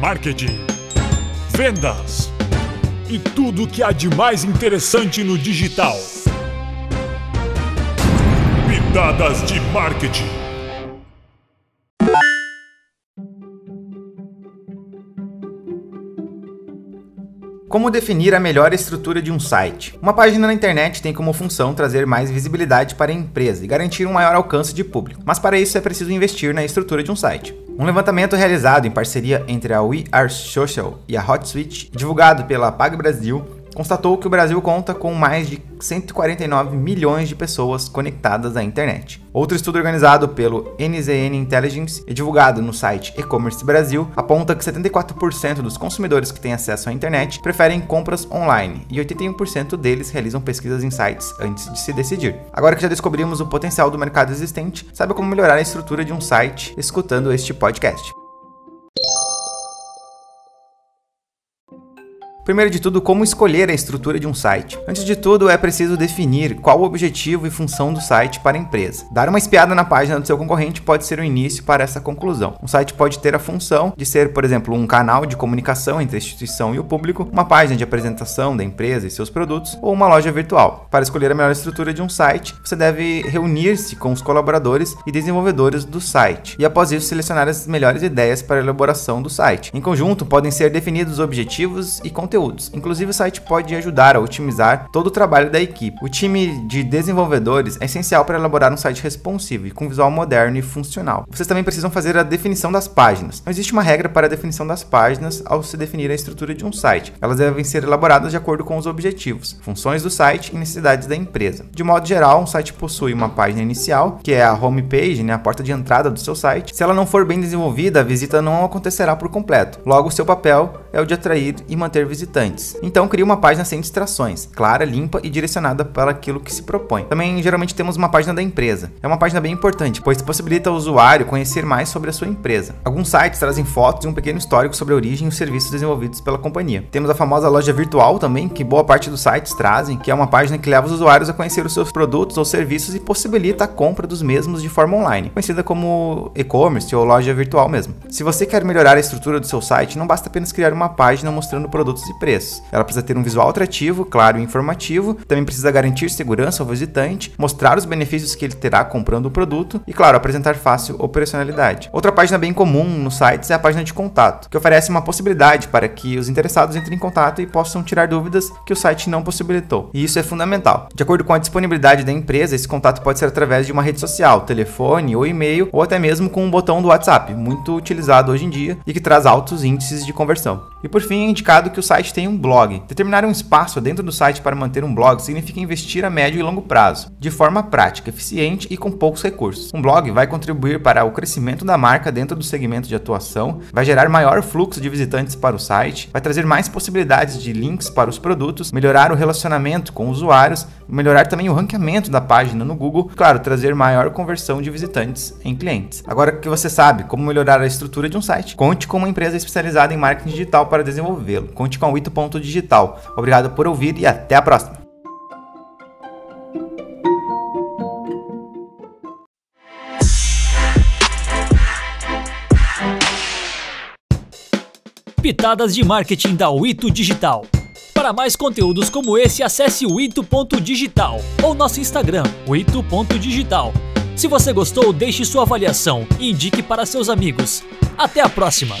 marketing, vendas e tudo o que há de mais interessante no digital. Pitadas de marketing. Como definir a melhor estrutura de um site? Uma página na internet tem como função trazer mais visibilidade para a empresa e garantir um maior alcance de público, mas para isso é preciso investir na estrutura de um site. Um levantamento realizado em parceria entre a We Are Social e a HotSuite, divulgado pela Pag Brasil, constatou que o Brasil conta com mais de 149 milhões de pessoas conectadas à internet. Outro estudo organizado pelo NZN Intelligence e divulgado no site E-Commerce Brasil aponta que 74% dos consumidores que têm acesso à internet preferem compras online e 81% deles realizam pesquisas em sites antes de se decidir. Agora que já descobrimos o potencial do mercado existente, saiba como melhorar a estrutura de um site escutando este podcast. Primeiro de tudo, como escolher a estrutura de um site. Antes de tudo, é preciso definir qual o objetivo e função do site para a empresa. Dar uma espiada na página do seu concorrente pode ser o início para essa conclusão. Um site pode ter a função de ser, por exemplo, um canal de comunicação entre a instituição e o público, uma página de apresentação da empresa e seus produtos, ou uma loja virtual. Para escolher a melhor estrutura de um site, você deve reunir-se com os colaboradores e desenvolvedores do site, e após isso selecionar as melhores ideias para a elaboração do site. Em conjunto, podem ser definidos objetivos e conteúdos conteúdos. Inclusive, o site pode ajudar a otimizar todo o trabalho da equipe. O time de desenvolvedores é essencial para elaborar um site responsivo e com visual moderno e funcional. Vocês também precisam fazer a definição das páginas. Não existe uma regra para a definição das páginas ao se definir a estrutura de um site. Elas devem ser elaboradas de acordo com os objetivos, funções do site e necessidades da empresa. De modo geral, um site possui uma página inicial, que é a homepage, né, a porta de entrada do seu site. Se ela não for bem desenvolvida, a visita não acontecerá por completo. Logo, seu papel é o de atrair e manter visitantes. Então, crie uma página sem distrações, clara, limpa e direcionada para aquilo que se propõe. Também, geralmente, temos uma página da empresa. É uma página bem importante, pois possibilita ao usuário conhecer mais sobre a sua empresa. Alguns sites trazem fotos e um pequeno histórico sobre a origem e os serviços desenvolvidos pela companhia. Temos a famosa loja virtual também, que boa parte dos sites trazem, que é uma página que leva os usuários a conhecer os seus produtos ou serviços e possibilita a compra dos mesmos de forma online, conhecida como e-commerce ou loja virtual mesmo. Se você quer melhorar a estrutura do seu site, não basta apenas criar uma página mostrando produtos e preços. Ela precisa ter um visual atrativo, claro e informativo, também precisa garantir segurança ao visitante, mostrar os benefícios que ele terá comprando o produto e, claro, apresentar fácil operacionalidade. Outra página bem comum nos sites é a página de contato, que oferece uma possibilidade para que os interessados entrem em contato e possam tirar dúvidas que o site não possibilitou. E isso é fundamental. De acordo com a disponibilidade da empresa, esse contato pode ser através de uma rede social, telefone ou e-mail, ou até mesmo com um botão do WhatsApp, muito utilizado hoje em dia e que traz altos índices de conversão. E por fim, é indicado que o site tenha um blog. Determinar um espaço dentro do site para manter um blog significa investir a médio e longo prazo, de forma prática, eficiente e com poucos recursos. Um blog vai contribuir para o crescimento da marca dentro do segmento de atuação, vai gerar maior fluxo de visitantes para o site, vai trazer mais possibilidades de links para os produtos, melhorar o relacionamento com usuários, melhorar também o ranqueamento da página no Google, claro, trazer maior conversão de visitantes em clientes. Agora que você sabe como melhorar a estrutura de um site, conte com uma empresa especializada em marketing digital para desenvolvê-lo. Conte com o Ito.digital. Obrigado por ouvir e até a próxima. Pitadas de marketing da Wito Digital. Para mais conteúdos como esse, acesse o ito.digital ou nosso Instagram, o ito.digital. Se você gostou, deixe sua avaliação e indique para seus amigos. Até a próxima!